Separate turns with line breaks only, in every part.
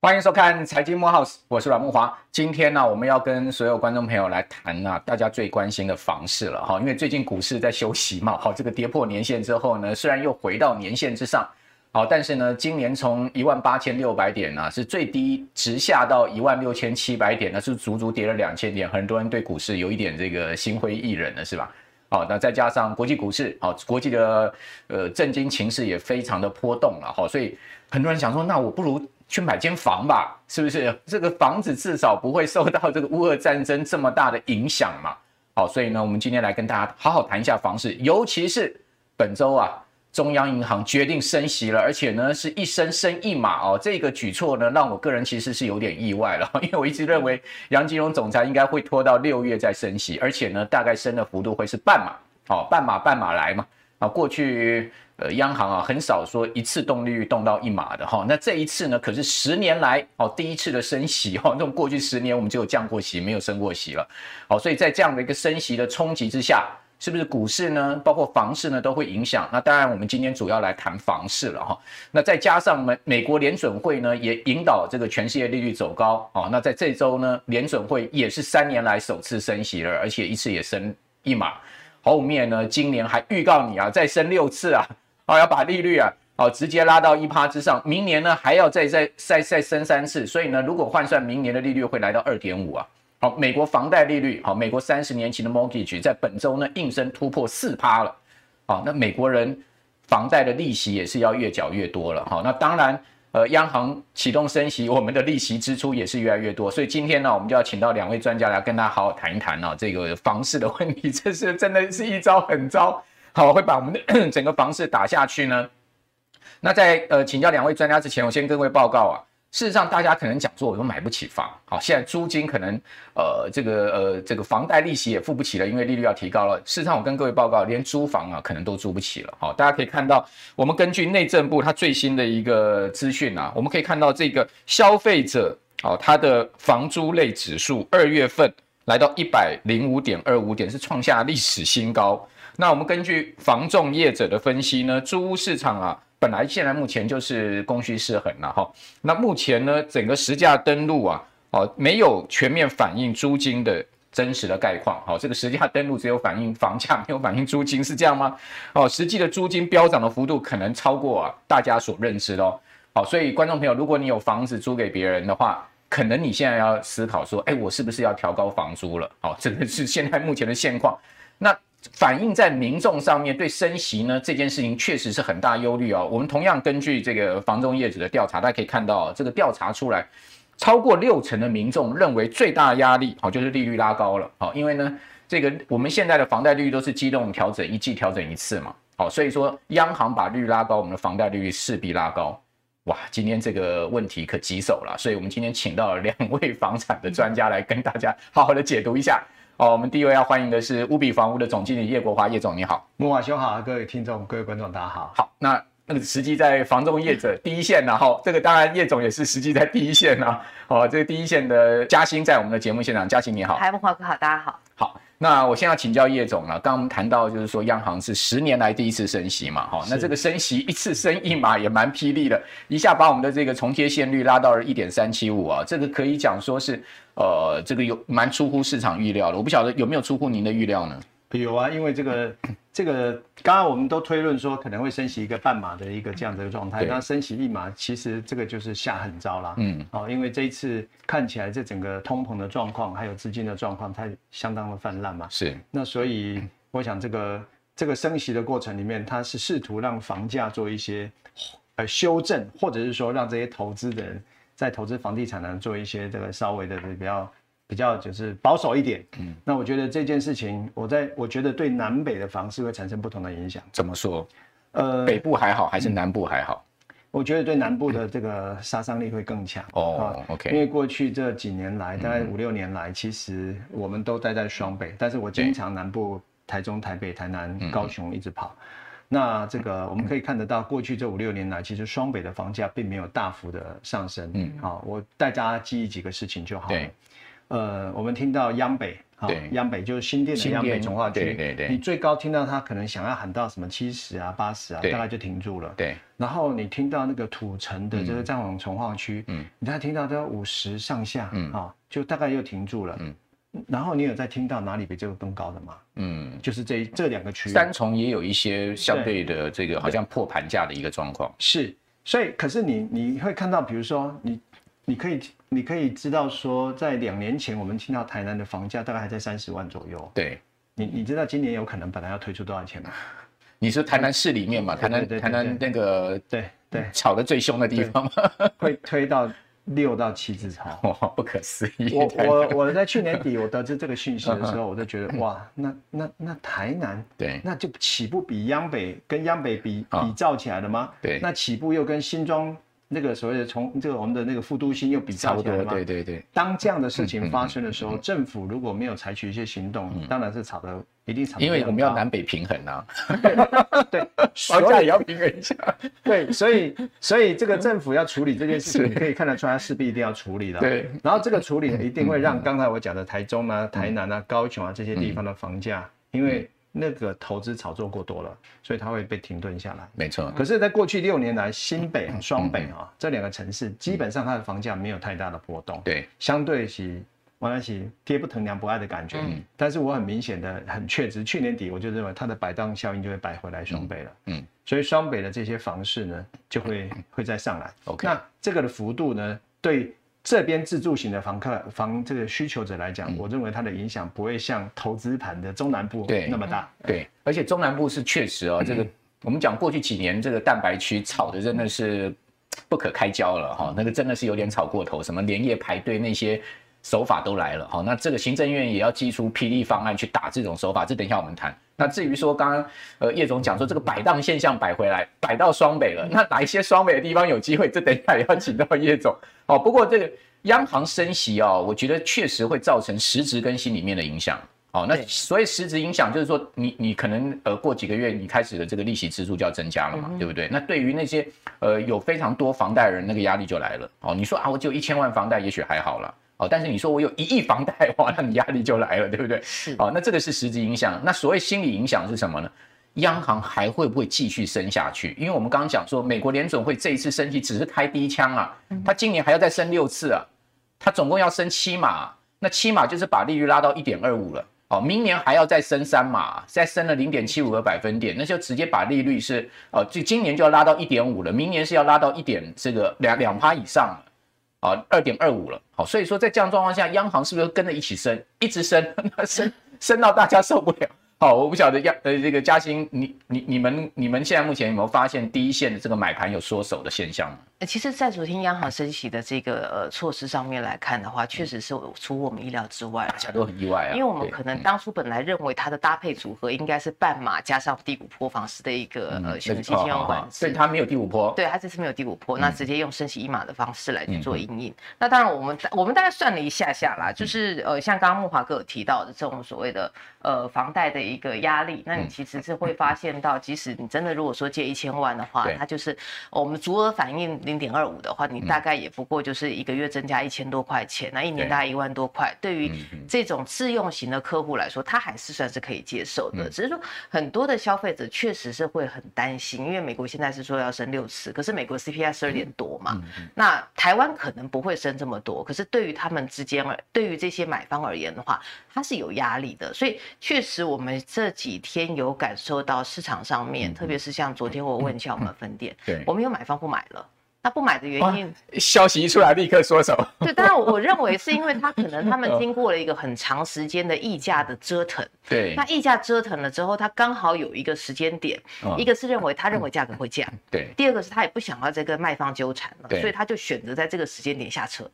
欢迎收看财经木 house，我是阮木华。今天呢，我们要跟所有观众朋友来谈啊，大家最关心的房市了哈。因为最近股市在休息嘛，好，这个跌破年线之后呢，虽然又回到年线之上，好，但是呢，今年从一万八千六百点呢，是最低直下到一万六千七百点，那是足足跌了两千点，很多人对股市有一点这个心灰意冷了，是吧？好，那再加上国际股市，好，国际的呃震惊情势也非常的波动了，好，所以很多人想说，那我不如。去买间房吧，是不是？这个房子至少不会受到这个乌俄战争这么大的影响嘛。好，所以呢，我们今天来跟大家好好谈一下房市，尤其是本周啊，中央银行决定升息了，而且呢是一升升一码哦。这个举措呢，让我个人其实是有点意外了，因为我一直认为杨金龙总裁应该会拖到六月再升息，而且呢，大概升的幅度会是半码，哦，半码半码来嘛。啊，过去呃央行啊很少说一次动利率动到一码的哈，那这一次呢可是十年来哦第一次的升息哈，那种过去十年我们只有降过息没有升过息了，好，所以在这样的一个升息的冲击之下，是不是股市呢，包括房市呢都会影响？那当然我们今天主要来谈房市了哈，那再加上美美国联准会呢也引导这个全世界利率走高啊，那在这周呢联准会也是三年来首次升息了，而且一次也升一码。后面呢，今年还预告你啊，再升六次啊，哦，要把利率啊，哦，直接拉到一趴之上。明年呢，还要再再再再升三次。所以呢，如果换算明年的利率会来到二点五啊。好，美国房贷利率，好，美国三十年期的 mortgage 在本周呢应声突破四趴了。好，那美国人房贷的利息也是要越缴越多了。好，那当然。呃，央行启动升息，我们的利息支出也是越来越多，所以今天呢，我们就要请到两位专家来跟大家好好谈一谈啊，这个房市的问题，这是真的是一招狠招，好，会把我们的 整个房市打下去呢。那在呃请教两位专家之前，我先跟各位报告啊。事实上，大家可能讲说，我都买不起房。好，现在租金可能，呃，这个呃，这个房贷利息也付不起了，因为利率要提高了。事实上，我跟各位报告，连租房啊，可能都租不起了。好，大家可以看到，我们根据内政部它最新的一个资讯啊，我们可以看到这个消费者，啊，它的房租类指数二月份来到一百零五点二五点，是创下历史新高。那我们根据房仲业者的分析呢，租屋市场啊。本来现在目前就是供需失衡了哈，那目前呢，整个实价登录啊，哦，没有全面反映租金的真实的概况，好，这个实价登录只有反映房价，没有反映租金，是这样吗？哦，实际的租金飙涨的幅度可能超过啊大家所认知的哦，好，所以观众朋友，如果你有房子租给别人的话，可能你现在要思考说，哎，我是不是要调高房租了？好，这个是现在目前的现况，那。反映在民众上面对升息呢这件事情确实是很大忧虑哦。我们同样根据这个房中业主的调查，大家可以看到这个调查出来，超过六成的民众认为最大压力好就是利率拉高了。好，因为呢这个我们现在的房贷利率都是机动调整，一季调整一次嘛。好，所以说央行把利率拉高，我们的房贷利率势必拉高。哇，今天这个问题可棘手了，所以我们今天请到了两位房产的专家来跟大家好好的解读一下。好，我们第一位要欢迎的是乌比房屋的总经理叶国华，叶总你好，
木马兄好，各位听众、各位观众大家好。
好，那那个实际在房仲业者第一线呢，哈，这个当然叶总也是实际在第一线呢。哦，这个第一线的嘉兴在我们的节目现场，嘉兴你好，
嗨，木华哥好，大家好。
好，那我现在要请教叶总了。刚刚我们谈到就是说央行是十年来第一次升息嘛，哈，那这个升息一次升一码也蛮霹雳的，一下把我们的这个重贴现率拉到了一点三七五啊，这个可以讲说是。呃，这个有蛮出乎市场预料的，我不晓得有没有出乎您的预料呢？
有啊，因为这个 这个，刚刚我们都推论说可能会升息一个半码的一个这样的一个状态，那升息一码，其实这个就是下狠招啦。嗯，哦，因为这一次看起来这整个通膨的状况，还有资金的状况，它相当的泛滥嘛。是，那所以我想这个这个升息的过程里面，它是试图让房价做一些呃修正，或者是说让这些投资的人。在投资房地产呢，做一些这个稍微的比较比较就是保守一点。嗯，那我觉得这件事情，我在我觉得对南北的房市会产生不同的影响。
怎么说？呃，北部还好还是南部还好？
我觉得对南部的这个杀伤力会更强。哦，OK。因为过去这几年来，大概五六年来，其实我们都待在双北，但是我经常南部台中、台北、台南、高雄一直跑。那这个我们可以看得到，过去这五六年来，其实双北的房价并没有大幅的上升。嗯，好，我带大家记忆几个事情就好了。对，呃，我们听到央北。好，央北就是新店的央北重化区，
对对对，
你最高听到他可能想要喊到什么七十啊、八十啊，大概就停住了。
对，
然后你听到那个土城的这个战网重化区，嗯，你再听到都要五十上下，嗯啊，就大概又停住了。嗯，然后你有在听到哪里比这个更高的吗？嗯，就是这这两个区，
三重也有一些相对的这个好像破盘价的一个状况。
是，所以可是你你会看到，比如说你。你可以，你可以知道说，在两年前，我们听到台南的房价大概还在三十万左右。
对，
你你知道今年有可能本来要推出多少钱吗？
你说台南市里面嘛，台南台南那个
对对
炒得最凶的地方，
会推到六到七字头，
哇，不可思议！
我我我在去年底我得知这个讯息的时候，我就觉得哇，那那那台南
对，
那就岂不比央北跟央北比比照起来了吗？
对，
那岂不又跟新庄？那个所谓的从这个我们的那个副都心又比较起来吗？
对对对。
当这样的事情发生的时候，嗯、政府如果没有采取一些行动，嗯、当然是炒的一定炒。
因为我们要南北平衡啊。
对，
房价也要平衡一下。
对，所以所以这个政府要处理这件事情，你可以看得出来，势必一定要处理的。
对。
然后这个处理一定会让刚才我讲的台中啊、台南啊、高雄啊这些地方的房价，因为。那个投资炒作过多了，所以它会被停顿下来。
没错。
可是，在过去六年来，新北、双北啊这两个城市，基本上它的房价没有太大的波动。
对，
相对起，王安喜爹不疼娘不爱的感觉。嗯。但是我很明显的、很确实，去年底我就认为它的摆荡效应就会摆回来双北了。嗯。所以双北的这些房市呢，就会会再上来。OK。那这个的幅度呢，对。这边自住型的房客房这个需求者来讲，嗯、我认为它的影响不会像投资盘的中南部那么大。
对，对，而且中南部是确实哦，这个我们讲过去几年这个蛋白区炒的真的是不可开交了哈，那个真的是有点炒过头，什么连夜排队那些手法都来了好。那这个行政院也要祭出霹雳方案去打这种手法，这等一下我们谈。那至于说刚刚呃叶总讲说这个摆荡现象摆回来摆到双北了，那哪一些双北的地方有机会？这等一下也要请到叶总哦。不过这个央行升息哦，我觉得确实会造成实质跟心里面的影响哦。那所以实质影响就是说你你可能呃过几个月你开始的这个利息支出就要增加了嘛，对不对？那对于那些呃有非常多房贷人，那个压力就来了哦。你说啊，我只有一千万房贷，也许还好了。哦，但是你说我有一亿房贷，哇，那你压力就来了，对不对？是。哦，那这个是实质影响。那所谓心理影响是什么呢？央行还会不会继续升下去？因为我们刚刚讲说，美国联准会这一次升息只是开第一枪啊，它今年还要再升六次啊，它总共要升七码，那七码就是把利率拉到一点二五了。哦，明年还要再升三码，再升了零点七五个百分点，那就直接把利率是哦，就今年就要拉到一点五了，明年是要拉到一点这个两两趴以上了。啊，二点二五了，好，所以说在这样状况下，央行是不是跟着一起升，一直升，那升升到大家受不了？好，我不晓得央呃这个嘉兴，你你你们你们现在目前有没有发现第一线的这个买盘有缩手的现象呢？
其实，在昨天央行升息的这个呃措施上面来看的话，确实是出乎我们意料之外，
大家都很意外啊。
因为我们可能当初本来认为它的搭配组合应该是半码加上第五波房市的一个呃选择性信用管制，
所以它没有第五波。
对，它这次没有第五波，那直接用升息一码的方式来去做因应。那当然，我们我们大概算了一下下啦，就是呃像刚刚木华哥有提到的这种所谓的呃房贷的一个压力，那你其实是会发现到，即使你真的如果说借一千万的话，它就是我们足额反应零点二五的话。你大概也不过就是一个月增加一千多块钱，那一年大概一万多块。对于这种自用型的客户来说，他还是算是可以接受的。只是说很多的消费者确实是会很担心，因为美国现在是说要升六次，可是美国 CPI 十二点多嘛，那台湾可能不会升这么多。可是对于他们之间，对于这些买方而言的话，它是有压力的。所以确实我们这几天有感受到市场上面，特别是像昨天我问一下我们分店，对，我们有买方不买了。他不买的原因，
消息一出来立刻缩手。
对，当然我认为是因为他可能他们经过了一个很长时间的溢价的折腾。
对，
那溢价折腾了之后，他刚好有一个时间点，一个是认为他认为价格会降，
对。
第二个是他也不想要再跟卖方纠缠了，所以他就选择在这个时间点下车。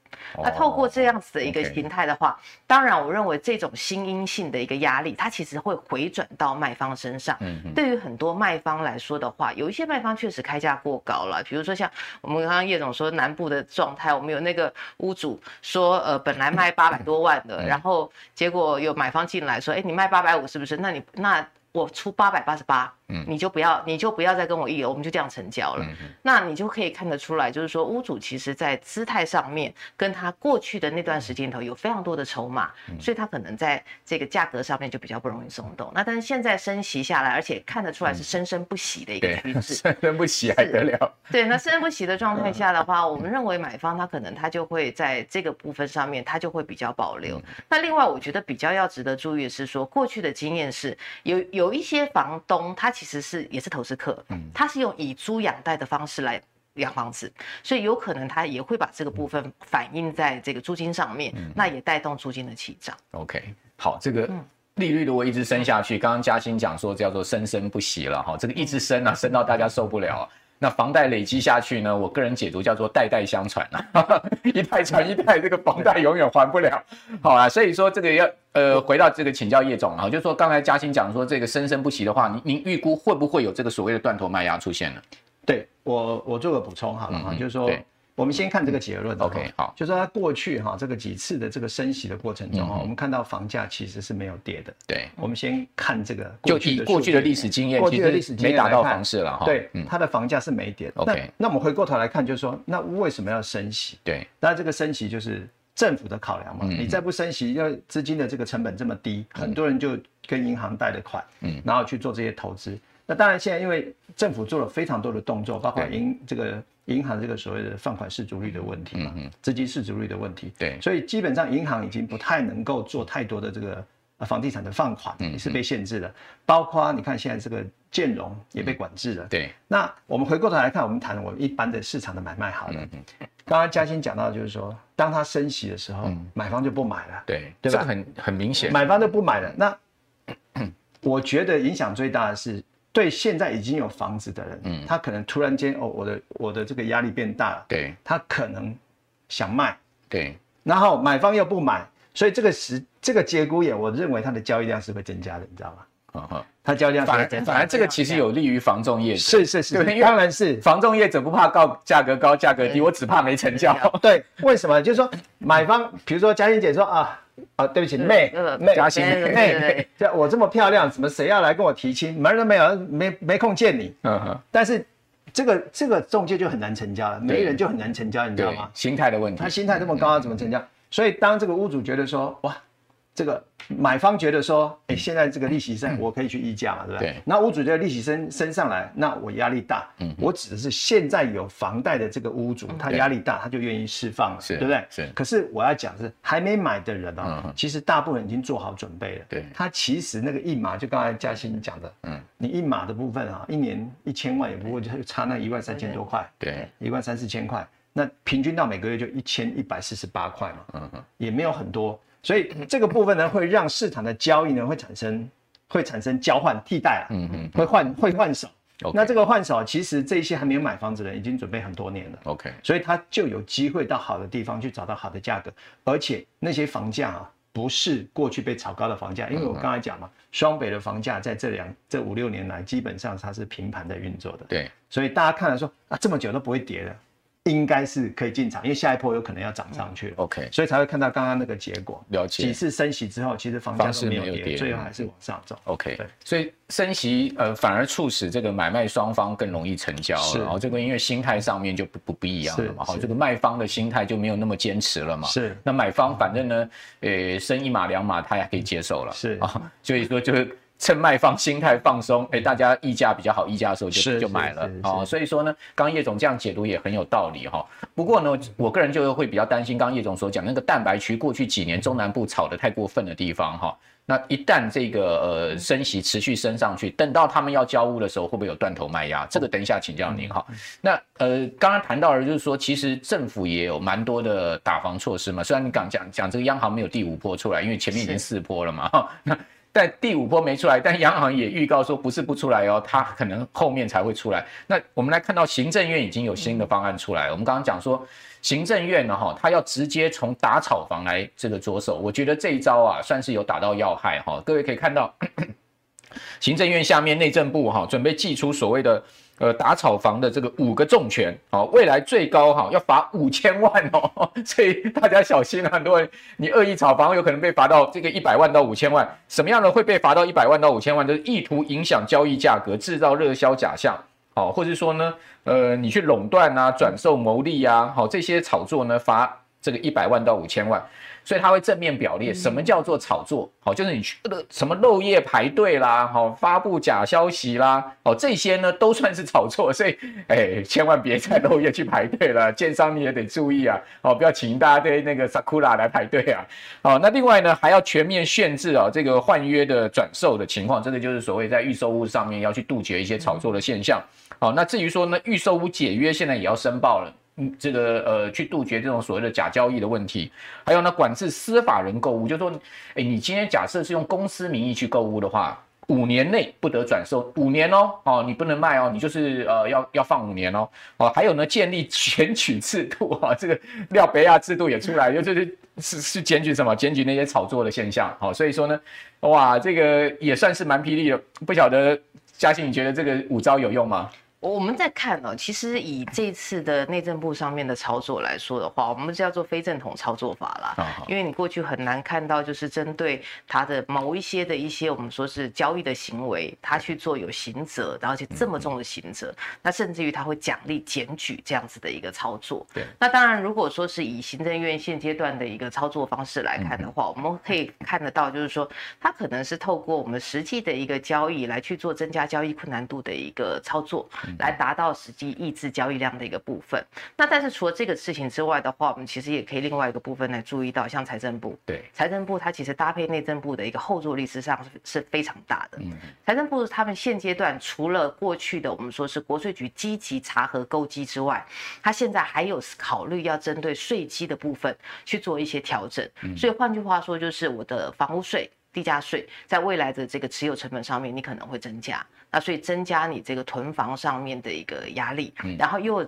那透过这样子的一个形态的话，当然我认为这种新阴性的一个压力，它其实会回转到卖方身上。嗯。对于很多卖方来说的话，有一些卖方确实开价过高了，比如说像我们。刚刚叶总说南部的状态，我们有那个屋主说，呃，本来卖八百多万的，然后结果有买方进来说，哎，你卖八百五是不是？那你那我出八百八十八，嗯，你就不要，你就不要再跟我议了，我们就这样成交了。那你就可以看得出来，就是说屋主其实在姿态上面，跟他过去的那段时间头有非常多的筹码，嗯，所以他可能在这个价格上面就比较不容易松动。那但是现在升息下来，而且看得出来是生生不息的一个趋势，
生生不息还得了？
对，那生生不息的状态下的话，我们认为买方他可能他就会在这个部分上面，他就会比较保留。那另外，我觉得比较要值得注意的是说，过去的经验是有有一些房东，他其实是也是投资客，他是用以租养贷的方式来养房子，所以有可能他也会把这个部分反映在这个租金上面，那也带动租金的起涨。
OK，好，这个利率如果一直升下去，刚刚嘉欣讲说叫做生生不息了哈，这个一直升啊，升到大家受不了。那房贷累积下去呢？我个人解读叫做代代相传啊，一代传一代，这个房贷永远还不了。好啊，所以说这个要呃回到这个请教叶总啊，就是说刚才嘉欣讲说这个生生不息的话，您您预估会不会有这个所谓的断头卖压出现呢？
对我我做个补充好了哈，就是说。我们先看这个结论。
OK，好，
就是说它过去哈这个几次的这个升息的过程中哈，我们看到房价其实是没有跌的。
对，
我们先看这个
就以过去的历史经验，
过去的历史经验
没打到房市了哈。
对，它的房价是没跌的。
OK，
那我们回过头来看，就是说那为什么要升息？
对，
那这个升息就是政府的考量嘛。你再不升息，要资金的这个成本这么低，很多人就跟银行贷的款，嗯，然后去做这些投资。那当然现在因为政府做了非常多的动作，包括银这个。银行这个所谓的放款市足率的问题嘛，资金市足率的问题，
对，
所以基本上银行已经不太能够做太多的这个房地产的放款，也是被限制了。包括你看现在这个建融也被管制了。
对，
那我们回过头来看，我们谈我们一般的市场的买卖好了。刚刚嘉欣讲到就是说，当它升息的时候，买方就不买了。
对，
对吧？
很很明显，
买方就不买了。那 我觉得影响最大的是。对现在已经有房子的人，嗯，他可能突然间哦，我的我的这个压力变大了，
对，
他可能想卖，
对，
然后买方又不买，所以这个时这个节骨眼，我认为它的交易量是会增加的，你知道吗？嗯哼，它交易量
反而反而这个其实有利于房仲业者，
是是是，当然是。
房仲业者不怕告价格高价格低，我只怕没成交。
对，为什么？就是说买方，比如说嘉欣姐说啊。啊，对不起，妹妹，
嘉欣
妹，这我这么漂亮，怎么谁要来跟我提亲？门都没有，没没空见你。嗯哼。但是这个这个中介就很难成交了，没人就很难成交，你知道吗？
心态的问题。
他心态这么高，怎么成交？所以当这个屋主觉得说，哇。这个买方觉得说，哎，现在这个利息升，我可以去议价嘛，对不对？那屋主觉得利息升升上来，那我压力大。嗯，我指的是现在有房贷的这个屋主，他压力大，他就愿意释放了，对不对？是。可是我要讲是，还没买的人啊，其实大部分已经做好准备了。对。他其实那个一码，就刚才嘉欣讲的，嗯，你一码的部分啊，一年一千万也不过就差那一万三千多块，对，一万三四千块，那平均到每个月就一千一百四十八块嘛，嗯哼，也没有很多。所以这个部分呢，会让市场的交易呢会产生会产生交换替代啊，嗯嗯，会换会换手。那这个换手，其实这些还没有买房子的人已经准备很多年了。OK，所以他就有机会到好的地方去找到好的价格，而且那些房价啊，不是过去被炒高的房价，因为我刚才讲嘛，双北的房价在这两这五六年来基本上它是平盘在运作的。对，所以大家看了说啊，这么久都不会跌的。应该是可以进场，因为下一波有可能要涨上去了。OK，所以才会看到刚刚那个结果。了解。几次升息之后，其实房价都没有跌，最后还是往上走。OK，对。
所以升息呃反而促使这个买卖双方更容易成交了。然后这个因为心态上面就不不不一样了嘛。好，这个卖方的心态就没有那么坚持了嘛。是。那买方反正呢，呃，升一码两码他也可以接受了。是啊，所以说就是。趁卖方心态放松，哎，大家议价比较好，议价的时候就就买了哦。所以说呢，刚叶总这样解读也很有道理哈。不过呢，我个人就会比较担心，刚叶总所讲那个蛋白区过去几年中南部炒得太过分的地方哈。那一旦这个呃升息持续升上去，等到他们要交屋的时候，会不会有断头卖压？这个等一下请教您哈。那呃，刚刚谈到的就是说，其实政府也有蛮多的打房措施嘛。虽然你刚讲讲这个央行没有第五波出来，因为前面已经四波了嘛但第五波没出来，但央行也预告说不是不出来哦，它可能后面才会出来。那我们来看到行政院已经有新的方案出来。我们刚刚讲说，行政院呢哈，它要直接从打炒房来这个着手，我觉得这一招啊算是有打到要害哈。各位可以看到，行政院下面内政部哈准备寄出所谓的呃打炒房的这个五个重拳，好，未来最高哈要罚五千万哦，所以大家小心啊，很多人你恶意炒房有可能被罚到这个一百万到五千万，什么样的会被罚到一百万到五千万？就是意图影响交易价格，制造热销假象，好，或者说呢，呃，你去垄断啊、转售牟利啊，好，这些炒作呢罚这个一百万到五千万。所以他会正面表列什么叫做炒作，好，就是你去什么漏夜排队啦，好，发布假消息啦，哦，这些呢都算是炒作，所以，哎，千万别再漏夜去排队了，建商你也得注意啊，哦，不要请大家对那个 Sakura 来排队啊，好，那另外呢还要全面限制啊这个换约的转售的情况，这个就是所谓在预售屋上面要去杜绝一些炒作的现象，好，那至于说呢预售屋解约现在也要申报了。嗯，这个呃，去杜绝这种所谓的假交易的问题，还有呢，管制司法人购物，就是说，哎，你今天假设是用公司名义去购物的话，五年内不得转售，五年哦，哦，你不能卖哦，你就是呃要要放五年哦，哦，还有呢，建立检举制度啊，这个廖北亚制度也出来，就是是是检举什么？检举那些炒作的现象，好，所以说呢，哇，这个也算是蛮霹雳的，不晓得嘉兴，你觉得这个五招有用吗？
我们在看呢，其实以这次的内政部上面的操作来说的话，我们叫做非正统操作法啦。因为你过去很难看到，就是针对他的某一些的一些我们说是交易的行为，他去做有刑责，而且这么重的刑责，那甚至于他会奖励检举这样子的一个操作。对。那当然，如果说是以行政院现阶段的一个操作方式来看的话，我们可以看得到，就是说他可能是透过我们实际的一个交易来去做增加交易困难度的一个操作。来达到实际抑制交易量的一个部分。那但是除了这个事情之外的话，我们其实也可以另外一个部分来注意到，像财政部，对，财政部它其实搭配内政部的一个后坐力，实际上是非常大的。嗯，财政部他们现阶段除了过去的我们说是国税局积极查核勾稽之外，它现在还有考虑要针对税基的部分去做一些调整。所以换句话说，就是我的房屋税。地价税在未来的这个持有成本上面，你可能会增加，那所以增加你这个囤房上面的一个压力，然后又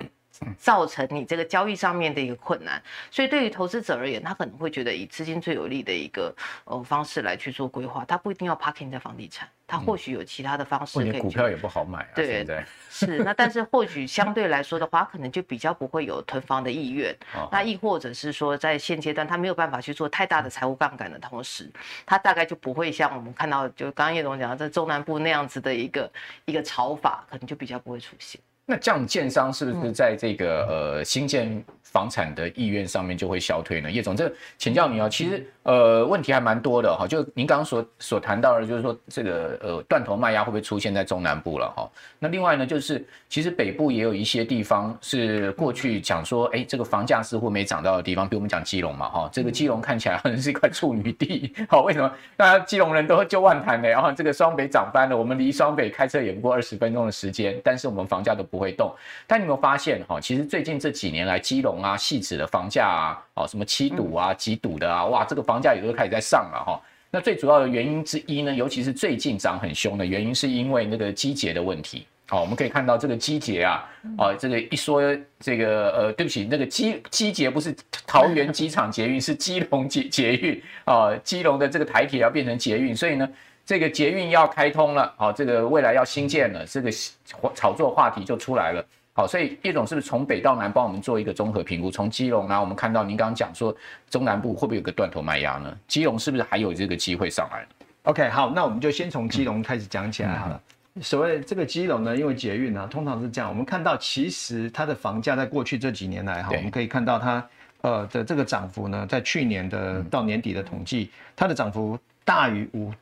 造成你这个交易上面的一个困难，所以对于投资者而言，他可能会觉得以资金最有利的一个呃方式来去做规划，他不一定要 parking 在房地产。他或许有其他的方式可以，
股票也不好买啊。对，现在
是 那，但是或许相对来说的话，可能就比较不会有囤房的意愿。那亦或者是说，在现阶段他没有办法去做太大的财务杠杆的同时，他大概就不会像我们看到，就刚刚叶总讲的在中南部那样子的一个一个炒法，可能就比较不会出现。
那这样建商是不是在这个呃新建房产的意愿上面就会消退呢？叶总，这请教你哦，其实呃问题还蛮多的哈，就您刚刚所所谈到的，就是说这个呃断头卖压会不会出现在中南部了哈？那另外呢，就是其实北部也有一些地方是过去讲说，哎，这个房价似乎没涨到的地方，比如我们讲基隆嘛哈，这个基隆看起来好像是一块处女地，好，为什么？大家基隆人都就万谈的，然后这个双北涨翻了，我们离双北开车也不过二十分钟的时间，但是我们房价都不。不会动，但你有没有发现哈？其实最近这几年来，基隆啊、汐止的房价啊，哦，什么七堵啊、几堵的啊，哇，这个房价也都开始在上了哈。那最主要的原因之一呢，尤其是最近涨很凶的原因，是因为那个基捷的问题。好，我们可以看到这个基捷啊，啊，这个一说这个呃，对不起，那个基基捷不是桃园机场捷运，是基隆捷捷运啊，基隆的这个台铁要变成捷运，所以呢。这个捷运要开通了，好，这个未来要新建了，这个炒作话题就出来了，好，所以叶总是不是从北到南帮我们做一个综合评估？从基隆啊，我们看到您刚刚讲说中南部会不会有个断头卖压呢？基隆是不是还有这个机会上来
？OK，好，那我们就先从基隆开始讲起来好了。嗯、所谓这个基隆呢，因为捷运呢、啊，通常是这样，我们看到其实它的房价在过去这几年来哈，我们可以看到它呃的这个涨幅呢，在去年的到年底的统计，它的涨幅大于五。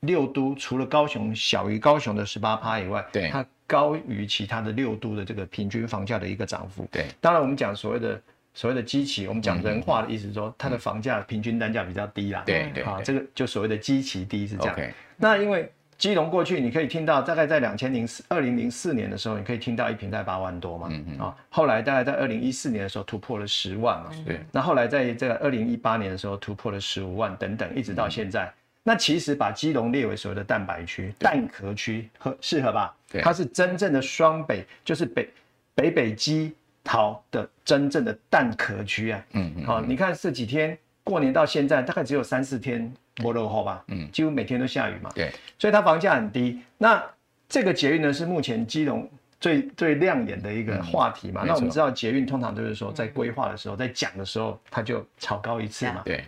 六都除了高雄小于高雄的十八趴以外，对，它高于其他的六都的这个平均房价的一个涨幅。对，当然我们讲所谓的所谓的基期，我们讲人话的意思是说，嗯、它的房价平均单价比较低啦。对对，啊，这个就所谓的基期低是这样。那因为基隆过去你可以听到，大概在两千零四二零零四年的时候，你可以听到一坪在八万多嘛。嗯嗯。啊，后来大概在二零一四年的时候突破了十万嘛。对。那后来在这个二零一八年的时候突破了十五万等等，一直到现在。嗯那其实把基隆列为所谓的蛋白区、蛋壳区合适合吧？对，它是真正的双北，就是北北北基桃的真正的蛋壳区啊。嗯嗯。好，你看这几天过年到现在大概只有三四天没落后吧，嗯，几乎每天都下雨嘛，
对，
所以它房价很低。那这个捷运呢，是目前基隆最最亮眼的一个话题嘛。嗯、那我们知道捷运通常都是说在规划的时候，在讲的时候，它就炒高一次嘛，
对。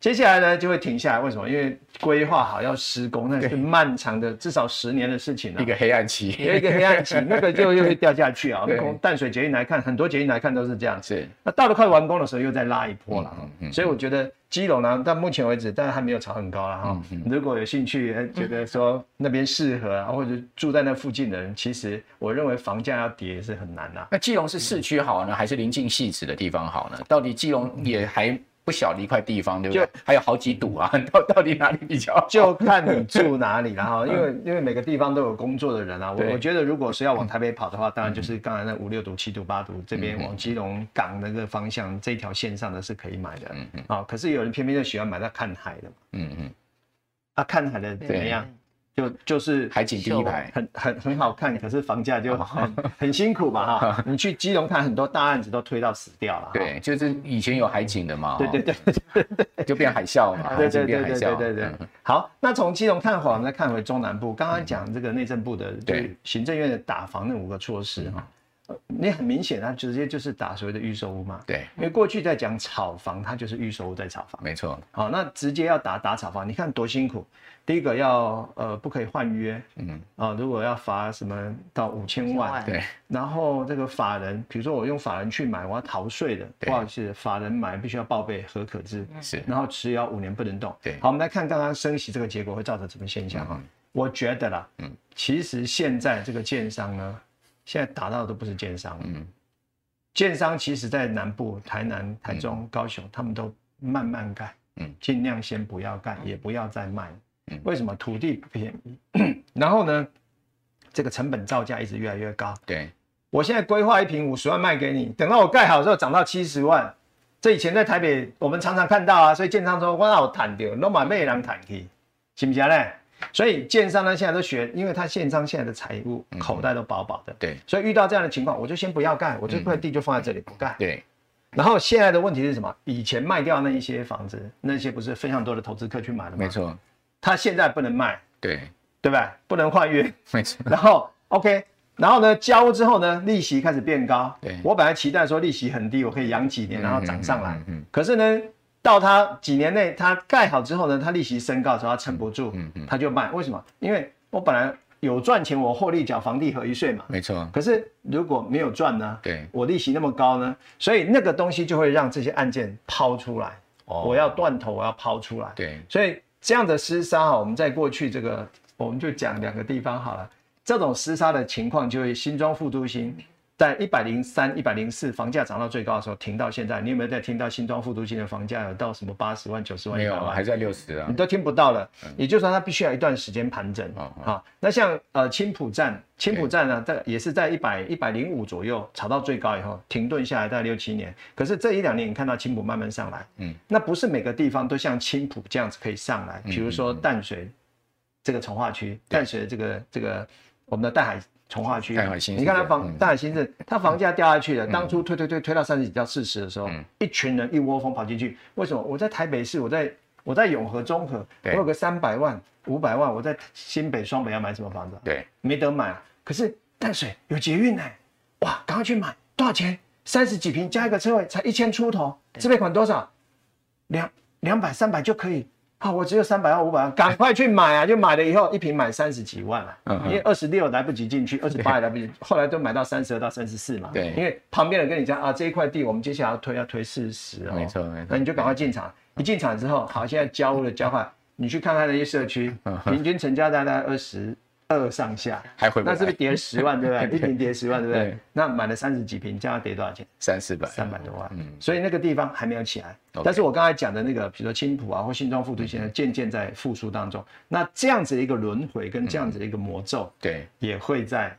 接下来呢，就会停下来，为什么？因为规划好要施工，那是漫长的，至少十年的事情了。
一个黑暗期，
有一个黑暗期，那个就又会掉下去啊。从淡水捷运来看，很多捷运来看都是这样。是。那到了快完工的时候，又再拉一波了。嗯嗯。所以我觉得基隆呢，到目前为止，但是还没有炒很高了哈。如果有兴趣，觉得说那边适合啊，或者住在那附近的人，其实我认为房价要跌也是很难的。
那基隆是市区好呢，还是临近汐止的地方好呢？到底基隆也还？不小的一块地方，对不对？就还有好几堵啊，到到底哪里比较好？
就看你住哪里了哈，因为因为每个地方都有工作的人啊。我我觉得，如果是要往台北跑的话，当然就是刚才那五六堵、七堵、八堵这边往基隆港那个方向这条线上的是可以买的。嗯嗯。啊，可是有人偏偏就喜欢买到看海的嘛。嗯嗯。啊，看海的怎么样？就就是
海景第一排，
很很很好看，可是房价就很很辛苦嘛哈。你去基隆看很多大案子都推到死掉了。
对，就是以前有海景的嘛。
对对对对，
就变海啸嘛。
对对对对对对对。好，那从基隆看回，我们再看回中南部。刚刚讲这个内政部的，对行政院的打房那五个措施哈，你很明显它直接就是打所谓的预售屋嘛。
对，
因为过去在讲炒房，它就是预售屋在炒房。
没错。
好，那直接要打打炒房，你看多辛苦。第一个要呃不可以换约，嗯啊，如果要罚什么到五千万，
对，
然后这个法人，比如说我用法人去买，我要逃税的，不好意思，法人买必须要报备合可制，是，然后持有五年不能动，对，好，我们来看刚刚升息这个结果会造成什么现象哈？我觉得啦，嗯，其实现在这个建商呢，现在打到的都不是建商，嗯，建商其实在南部，台南、台中、高雄，他们都慢慢盖，嗯，尽量先不要盖，也不要再卖。为什么土地不便宜？然后呢，这个成本造价一直越来越高。
对，
我现在规划一坪五十万卖给你，等到我盖好之后涨到七十万。这以前在台北我们常常看到啊，所以建商说我好谈掉，那么没人谈去，行不行呢？所以建商呢现在都学，因为他建商现在的财务口袋都饱饱的。对，所以遇到这样的情况，我就先不要盖，我这块地就放在这里不盖。对。然后现在的问题是什么？以前卖掉那一些房子，那些不是非常多的投资客去买的吗？
没错。
他现在不能卖，
对
对吧？不能换约，
没错。
然后 OK，然后呢，交之后呢，利息开始变高。对，我本来期待说利息很低，我可以养几年，然后涨上来。嗯，可是呢，到他几年内他盖好之后呢，他利息升高的时候，他撑不住，嗯嗯，他就卖。为什么？因为我本来有赚钱，我获利缴房地合一税嘛。
没错。
可是如果没有赚呢？
对，
我利息那么高呢，所以那个东西就会让这些案件抛出来。哦，我要断头，我要抛出来。
对，
所以。这样的厮杀哈，我们在过去这个，我们就讲两个地方好了。这种厮杀的情况，就会新庄副都心在一百零三、一百零四房价涨到最高的时候停到现在。你有没有在听到新庄复都心的房价有到什么八十万、九十万？
没有，还在六十啊。
你都听不到了。也就是说，它必须要一段时间盘整。啊、那像呃青浦站，青浦站呢，在也是在一百一百零五左右炒到最高以后停顿下来，大概六七年。可是这一两年，你看到青浦慢慢上来。嗯，那不是每个地方都像青浦这样子可以上来。比如说淡水这个从化区，淡水这个这个我们的淡海。重划区，你看它房大海新镇，它房价掉下去了。当初推推推推到三十几到四十的时候，一群人一窝蜂跑进去。为什么？我在台北市，我在我在永和中和，我有个三百万、五百万，我在新北双北要买什么房子？
对，
没得买啊。可是淡水有捷运呢，哇，赶快去买，多少钱？三十几平加一个车位才一千出头，自备款多少？两两百三百就可以。好，我只有三百万、五百万，赶快去买啊！就买了以后，一瓶买三十几万了，因为二十六来不及进去，二十八也来不及，后来都买到三十二到三十四嘛。对，因为旁边人跟你讲啊，这一块地我们接下来要推，要推四十哦。
没错，没错。
那你就赶快进场，一进场之后，好，现在交屋的交换，你去看看那些社区，平均成交大概二十。二上下
还会，
那是不是跌了十万，对不对？一平跌十万，对不对？那买了三十几平，这样跌多少钱？
三四百，
三百多万。嗯，所以那个地方还没有起来。但是我刚才讲的那个，比如说青浦啊，或新庄副都心，渐渐在复苏当中。那这样子的一个轮回跟这样子的一个魔咒，对，也会在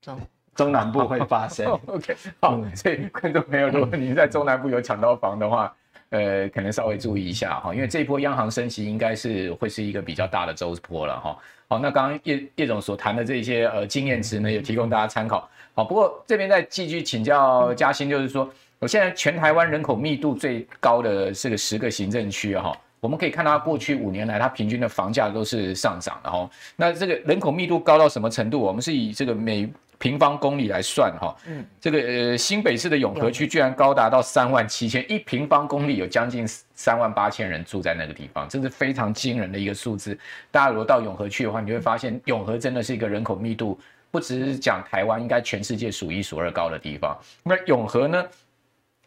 中中南部会发生。
OK，好，所以观众朋友，如果您在中南部有抢到房的话，呃，可能稍微注意一下哈，因为这一波央行升息应该是会是一个比较大的周波了哈。好，那刚刚叶叶总所谈的这些呃经验值呢，也提供大家参考。好，不过这边再继续请教嘉欣，就是说，我现在全台湾人口密度最高的这个十个行政区哈，我们可以看到过去五年来它平均的房价都是上涨的哈。那这个人口密度高到什么程度？我们是以这个每平方公里来算哈，嗯，这个呃新北市的永和区居然高达到三万七千，一平方公里有将近三万八千人住在那个地方，这是非常惊人的一个数字。大家如果到永和去的话，你会发现永和真的是一个人口密度不只是讲台湾，应该全世界数一数二高的地方。那永和呢，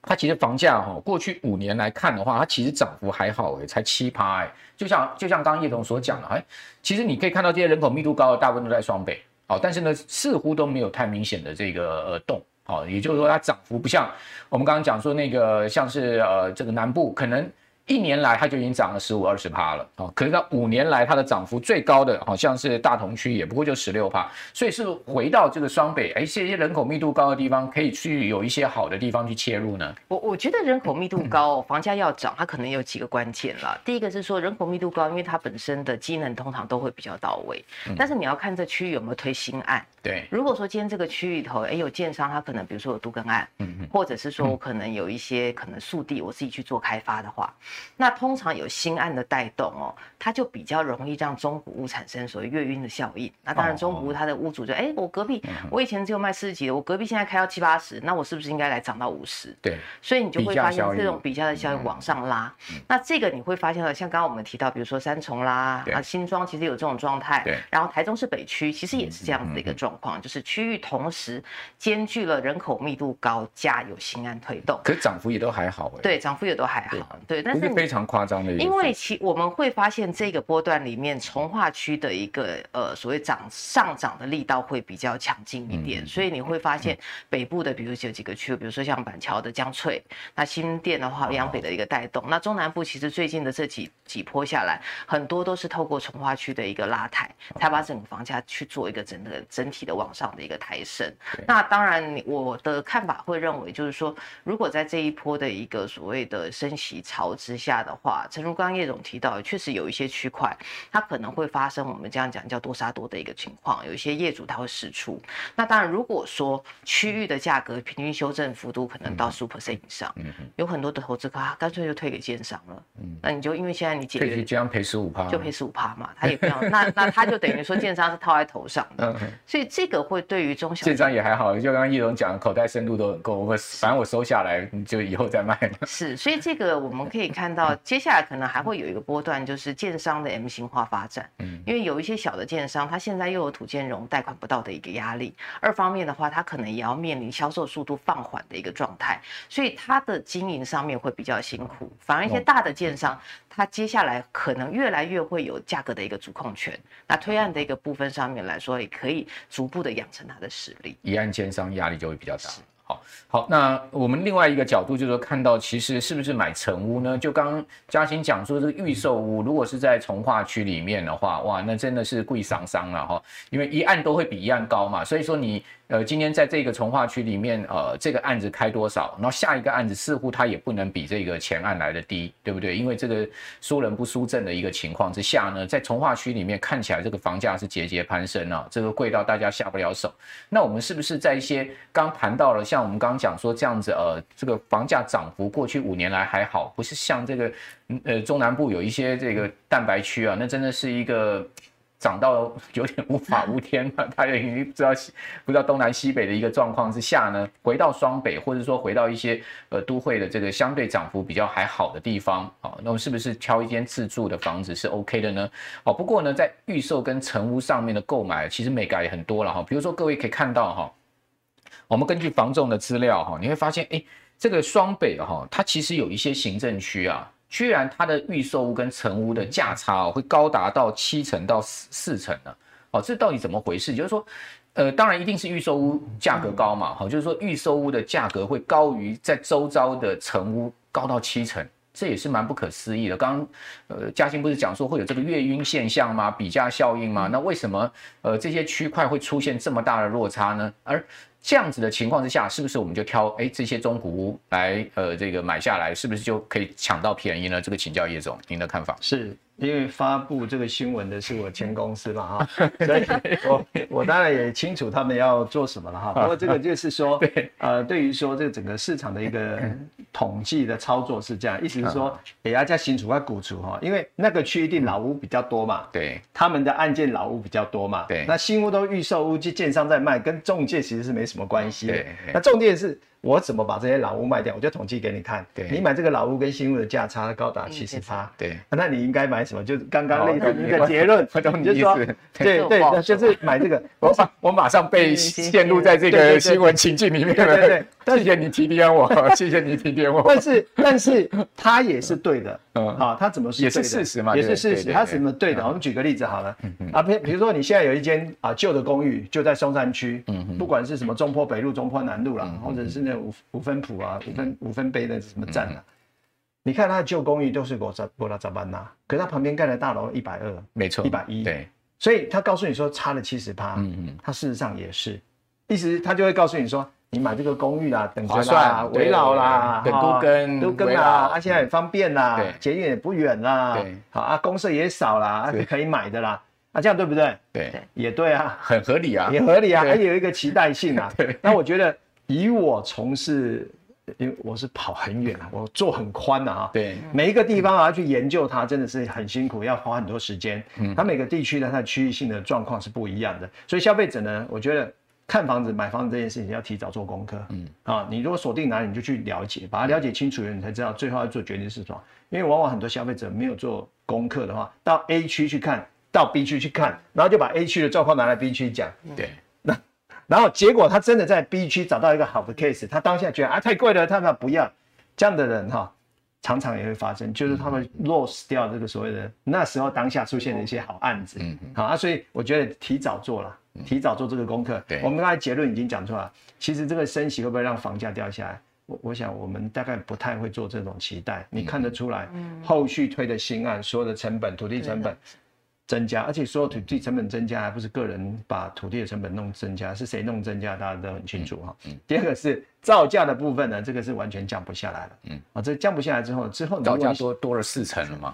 它其实房价哈，过去五年来看的话，它其实涨幅还好诶，才七趴诶。就像就像刚刚叶总所讲的，哎，其实你可以看到这些人口密度高的大部分都在双北。好，但是呢，似乎都没有太明显的这个呃动，好，也就是说它涨幅不像我们刚刚讲说那个像是呃这个南部可能。一年来，它就已经涨了十五二十趴了啊！可是它五年来，它的涨幅最高的好像是大同区，也不过就十六趴。所以是回到这个双北，哎，这些人口密度高的地方，可以去有一些好的地方去切入呢。
我我觉得人口密度高，房价要涨，它可能有几个关键啦。第一个是说人口密度高，因为它本身的机能通常都会比较到位。但是你要看这区域有没有推新案。
对，
如果说今天这个区域里头，哎，有建商，他可能比如说有都更案，嗯，或者是说我可能有一些可能速地，我自己去做开发的话，那通常有新案的带动哦，它就比较容易让中古屋产生所谓月晕的效应。那当然，中古屋它的屋主就哎，我隔壁我以前只有卖四十几的，我隔壁现在开到七八十，那我是不是应该来涨到五十？
对，
所以你就会发现这种比较的效应往上拉。那这个你会发现像刚刚我们提到，比如说三重啦啊，新庄其实有这种状态。对，然后台中市北区其实也是这样子的一个状况，就是区域同时兼具了人口密度高加有新案推动，
可是涨幅也都还好哎。
对，涨幅也都还好。对，但是
非常夸张的。
因为其我们会发现这个波段里面，从化区的一个呃所谓涨上涨的力道会比较强劲一点，所以你会发现北部的，比如有几个区，比如说像板桥的江翠，那新店的话，阳北的一个带动，那中南部其实最近的这几几波下来，很多都是透过从化区的一个拉抬，才把整个房价去做一个整个整体的往上的一个抬升。那当然，我的看法会认为，就是说，如果在这一波的一个所谓的升息潮之下的话，诚如刚刚叶总提到，确实有一些区块，它可能会发生我们这样讲叫多杀多的一个情况，有一些业主他会释出。那当然，如果说区域的价格平均修正幅度可能到十五 percent 以上，嗯有很多的投资客他干脆就退给建商了。嗯那你就因为现在你解决这样赔十五趴，就赔十五趴嘛，他也不要，那那他就等于说建商是套在头上的。嗯所以这个会对于中小建
商也还好，就刚刚叶总讲的口袋深度都很够，我反正我收下来你就以后再卖嘛。
是，所以这个我们可以看 到，接下来可能还会有一个波段，就是建商的 M 型化发展。嗯，因为有一些小的建商，他现在又有土建融贷款不到的一个压力，二方面的话，他可能也要面临销售速度放缓的一个状态，所以他的经营上面会比较辛苦。反而一些大的建商，他接下来可能越来越会有价格的一个主控权。那推案的一个部分上面来说，也可以逐步的养成他的实力。
一案建商压力就会比较大。好，那我们另外一个角度就是说，看到其实是不是买成屋呢？就刚嘉欣讲说，这个预售屋如果是在从化区里面的话，哇，那真的是贵桑桑了哈，因为一案都会比一案高嘛，所以说你。呃，今天在这个从化区里面，呃，这个案子开多少，然后下一个案子似乎它也不能比这个前案来的低，对不对？因为这个输人不输阵的一个情况之下呢，在从化区里面看起来这个房价是节节攀升啊，这个贵到大家下不了手。那我们是不是在一些刚谈到了，像我们刚刚讲说这样子，呃，这个房价涨幅过去五年来还好，不是像这个呃中南部有一些这个蛋白区啊，那真的是一个。涨到有点无法无天了，他也已经不知道不知道东南西北的一个状况之下呢，回到双北或者说回到一些呃都会的这个相对涨幅比较还好的地方，好，那么是不是挑一间自住的房子是 OK 的呢？哦，不过呢，在预售跟成屋上面的购买，其实美感也很多了哈。比如说各位可以看到哈，我们根据房仲的资料哈，你会发现哎，这个双北哈，它其实有一些行政区啊。居然它的预售屋跟成屋的价差哦，会高达到七成到四四成呢，哦，这到底怎么回事？就是说，呃，当然一定是预售屋价格高嘛，好，就是说预售屋的价格会高于在周遭的成屋高到七成。这也是蛮不可思议的。刚刚呃嘉兴不是讲说会有这个月晕现象吗？比价效应吗？那为什么呃这些区块会出现这么大的落差呢？而这样子的情况之下，是不是我们就挑哎这些中古屋来呃这个买下来，是不是就可以抢到便宜呢？这个请教叶总，您的看法。
是。因为发布这个新闻的是我前公司嘛哈，所以我我当然也清楚他们要做什么了哈。不过这个就是说，对。呃，对于说这个整个市场的一个统计的操作是这样，意思是说，也要加新竹和古厝哈，因为那个区一定老屋比较多嘛，对，他们的案件老屋比较多嘛，对，那新屋都预售屋，就建商在卖，跟中介其实是没什么关系，那重点是。我怎么把这些老屋卖掉？我就统计给你看。对，你买这个老屋跟新屋的价差高达七十趴。对，那你应该买什么？就刚刚类似一个结论，就是说，对对，那就是买这个。
我马我马上被陷入在这个新闻情境里面了。对对，谢谢你提点我，谢谢你提点我。
但是但是他也是对的。嗯，好，他怎么是
也是事实嘛？
也是事实，他是怎么对的？我们举个例子好了。啊，比比如说你现在有一间啊旧的公寓，就在松山区。嗯，不管是什么中坡北路、中坡南路啦，或者是那。五五分埔啊，五分五分碑的什么站啊？你看他的旧公寓都是国扎波拉扎班纳，可是他旁边盖的大楼一百二，
没错，
一百一，对，所以他告诉你说差了七十趴，嗯嗯，他事实上也是，意思他就会告诉你说，你买这个公寓啦，等
划算，危老啦，
等都跟都跟啦，啊，现在很方便啦，捷运也不远啦，对，好啊，公社也少啦，啊，可以买的啦，啊，这样对不对？
对，
也对啊，
很合理啊，
也合理啊，还有一个期待性啊，对，那我觉得。以我从事，因为我是跑很远啊，我做很宽的啊。对，每一个地方要去研究它，真的是很辛苦，要花很多时间。嗯，它每个地区的它的区域性的状况是不一样的，所以消费者呢，我觉得看房子、买房子这件事情要提早做功课。嗯，啊，你如果锁定哪里，你就去了解，把它了解清楚了，你才知道最后要做决定是什么。因为往往很多消费者没有做功课的话，到 A 区去看，到 B 区去看，然后就把 A 区的状况拿来 B 区讲。对。然后结果他真的在 B 区找到一个好的 case，他当下觉得啊太贵了，他们不要。这样的人哈，常常也会发生，就是他们 lost 掉这个所谓的那时候当下出现的一些好案子。嗯，好啊，所以我觉得提早做了，提早做这个功课。对，我们刚才结论已经讲出来，其实这个升息会不会让房价掉下来？我我想我们大概不太会做这种期待。你看得出来，后续推的新案所有的成本，土地成本。增加，而且所有土地成本增加，还不是个人把土地的成本弄增加，是谁弄增加，大家都很清楚哈。嗯。第二个是造价的部分呢，这个是完全降不下来了。嗯。啊，这降不下来之后，之后
造价多多了四成了吗？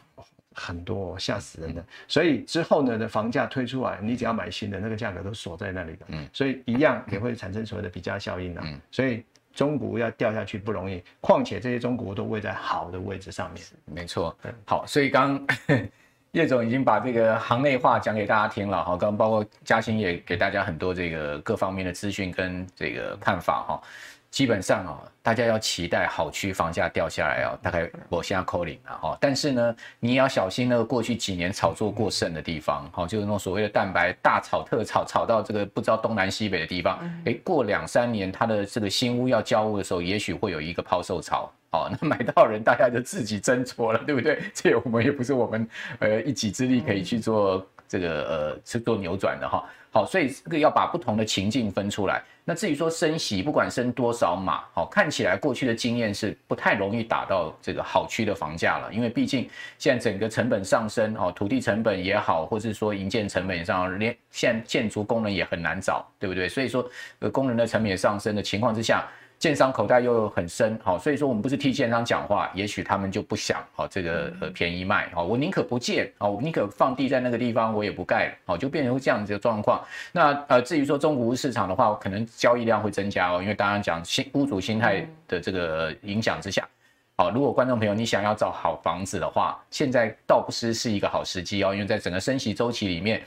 很多，吓死人的。所以之后呢的房价推出来，你只要买新的，那个价格都锁在那里的。嗯。所以一样也会产生所谓的比价效应啊。嗯。所以中古要掉下去不容易，况且这些中古都位在好的位置上面。
没错。好，所以刚。叶总已经把这个行内话讲给大家听了哈，刚刚包括嘉兴也给大家很多这个各方面的资讯跟这个看法哈。基本上啊，大家要期待好区房价掉下来哦，大概我现在扣零了哈。但是呢，你也要小心那个过去几年炒作过剩的地方，哈，就是那种所谓的蛋白大炒特炒，炒到这个不知道东南西北的地方，哎，过两三年它的这个新屋要交屋的时候，也许会有一个抛售潮。好，那买到人大家就自己斟酌了，对不对？这我们也不是我们呃一己之力可以去做这个呃去做扭转的哈。好，所以这个要把不同的情境分出来。那至于说升息，不管升多少码，好，看起来过去的经验是不太容易打到这个好区的房价了，因为毕竟现在整个成本上升，哦，土地成本也好，或是说营建成本上，连现建筑工人也很难找，对不对？所以说，呃，工人的成本也上升的情况之下。建商口袋又很深，好，所以说我们不是替建商讲话，也许他们就不想，好，这个呃便宜卖，好，我宁可不建，好，我宁可放地在那个地方，我也不盖，好，就变成这样子的状况。那呃，至于说中古屋市场的话，可能交易量会增加哦，因为当然讲新屋主心态的这个影响之下，好，如果观众朋友你想要找好房子的话，现在倒不是是一个好时机哦，因为在整个升息周期里面。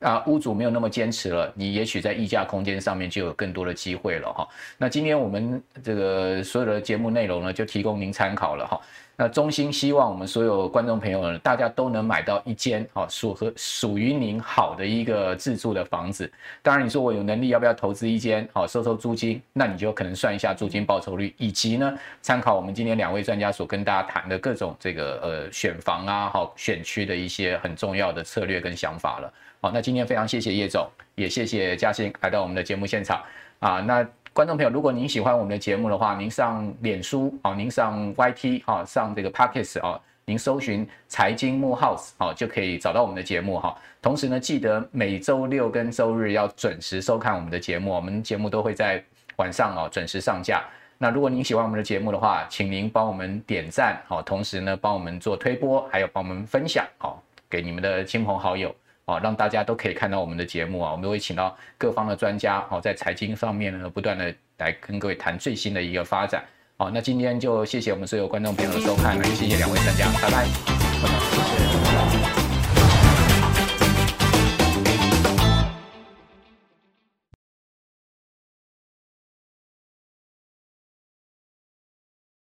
啊，屋主没有那么坚持了，你也许在溢价空间上面就有更多的机会了哈。那今天我们这个所有的节目内容呢，就提供您参考了哈。那衷心希望我们所有观众朋友呢，大家都能买到一间好属和属于您好的一个自住的房子。当然，你说我有能力要不要投资一间好收收租金？那你就可能算一下租金报酬率，以及呢，参考我们今天两位专家所跟大家谈的各种这个呃选房啊好选区的一些很重要的策略跟想法了。好，那今天非常谢谢叶总，也谢谢嘉兴来到我们的节目现场啊。那观众朋友，如果您喜欢我们的节目的话，您上脸书啊，您上 YT 哈，上这个 Podcast 啊，您搜寻财经木 House 啊，就可以找到我们的节目哈。同时呢，记得每周六跟周日要准时收看我们的节目，我们节目都会在晚上啊准时上架。那如果您喜欢我们的节目的话，请您帮我们点赞好，同时呢帮我们做推播，还有帮我们分享好，给你们的亲朋好友。好，让大家都可以看到我们的节目啊，我们都会请到各方的专家，好，在财经上面呢，不断的来跟各位谈最新的一个发展。好，那今天就谢谢我们所有观众朋友的收看，也谢谢两位专家，拜拜。谢谢。